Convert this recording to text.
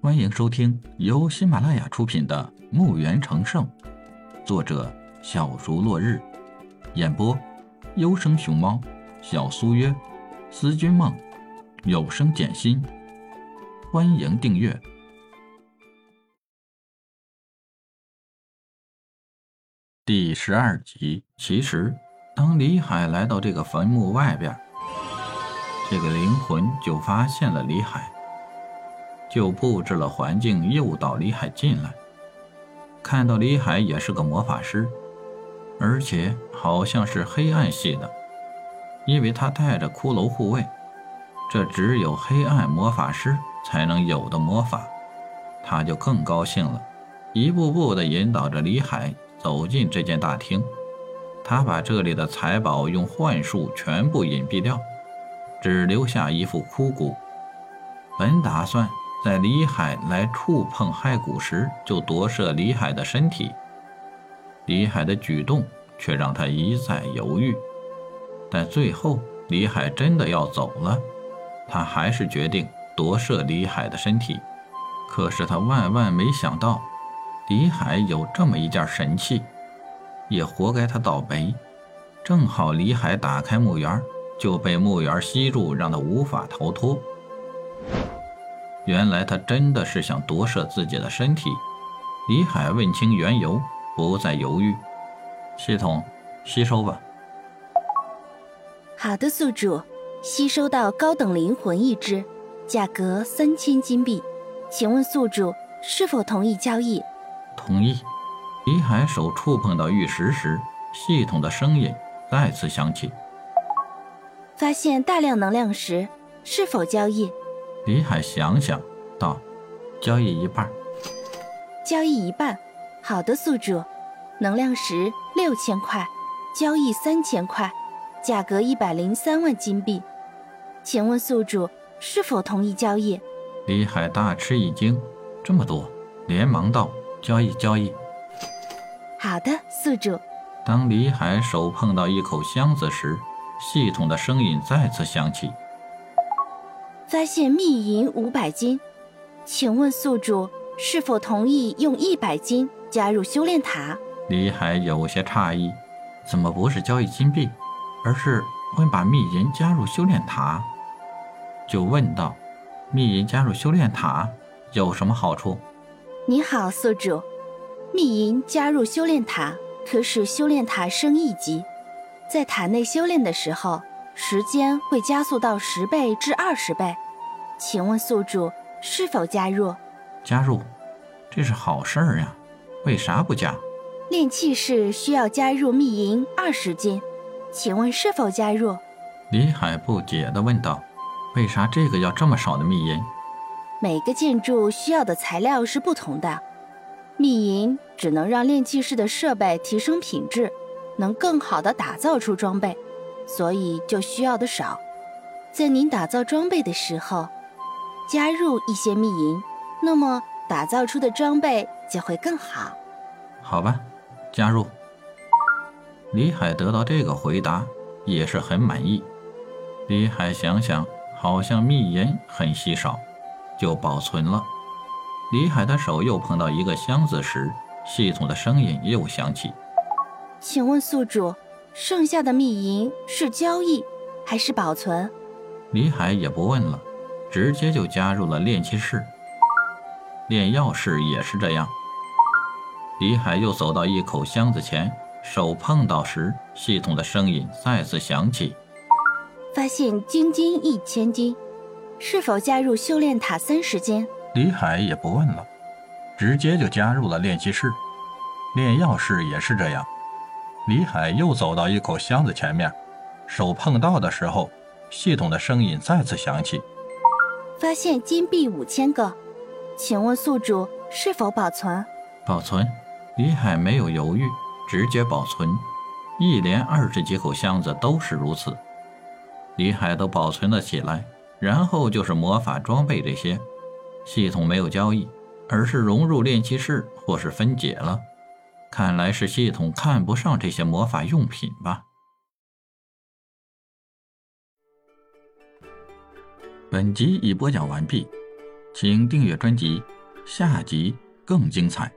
欢迎收听由喜马拉雅出品的《墓园成圣》，作者小竹落日，演播优生熊猫、小苏约、思君梦、有声简心。欢迎订阅第十二集。其实，当李海来到这个坟墓外边，这个灵魂就发现了李海。就布置了环境，诱导李海进来。看到李海也是个魔法师，而且好像是黑暗系的，因为他带着骷髅护卫，这只有黑暗魔法师才能有的魔法。他就更高兴了，一步步地引导着李海走进这间大厅。他把这里的财宝用幻术全部隐蔽掉，只留下一副枯骨。本打算。在李海来触碰骸骨时，就夺舍李海的身体。李海的举动却让他一再犹豫。但最后，李海真的要走了，他还是决定夺舍李海的身体。可是他万万没想到，李海有这么一件神器，也活该他倒霉。正好李海打开墓园，就被墓园吸住，让他无法逃脱。原来他真的是想夺舍自己的身体。李海问清缘由，不再犹豫。系统，吸收吧。好的，宿主，吸收到高等灵魂一只，价格三千金币。请问宿主是否同意交易？同意。李海手触碰到玉石时，系统的声音再次响起。发现大量能量石，是否交易？李海想想，道：“交易一半。”交易一半。好的，宿主。能量石六千块，交易三千块，价格一百零三万金币。请问宿主是否同意交易？李海大吃一惊，这么多，连忙道：“交易，交易。”好的，宿主。当李海手碰到一口箱子时，系统的声音再次响起。发现密银五百斤，请问宿主是否同意用一百斤加入修炼塔？李海有些诧异，怎么不是交易金币，而是会把密银加入修炼塔？就问道：“密银加入修炼塔有什么好处？”你好，宿主，密银加入修炼塔可使修炼塔升一级，在塔内修炼的时候。时间会加速到十倍至二十倍，请问宿主是否加入？加入，这是好事儿呀，为啥不加？炼气室需要加入密银二十斤，请问是否加入？李海不解地问道：“为啥这个要这么少的密银？”每个建筑需要的材料是不同的，密银只能让炼气室的设备提升品质，能更好地打造出装备。所以就需要的少，在您打造装备的时候，加入一些密银，那么打造出的装备就会更好。好吧，加入。李海得到这个回答也是很满意。李海想想，好像密银很稀少，就保存了。李海的手又碰到一个箱子时，系统的声音又响起：“请问宿主。”剩下的密银是交易还是保存？李海也不问了，直接就加入了炼器室。炼药室也是这样。李海又走到一口箱子前，手碰到时，系统的声音再次响起：“发现金金一千斤，是否加入修炼塔三十间？”李海也不问了，直接就加入了炼器室。炼药室也是这样。李海又走到一口箱子前面，手碰到的时候，系统的声音再次响起：“发现金币五千个，请问宿主是否保存？”保存。李海没有犹豫，直接保存。一连二十几口箱子都是如此，李海都保存了起来。然后就是魔法装备这些，系统没有交易，而是融入炼气室或是分解了。看来是系统看不上这些魔法用品吧。本集已播讲完毕。请订阅专辑，下集更精彩。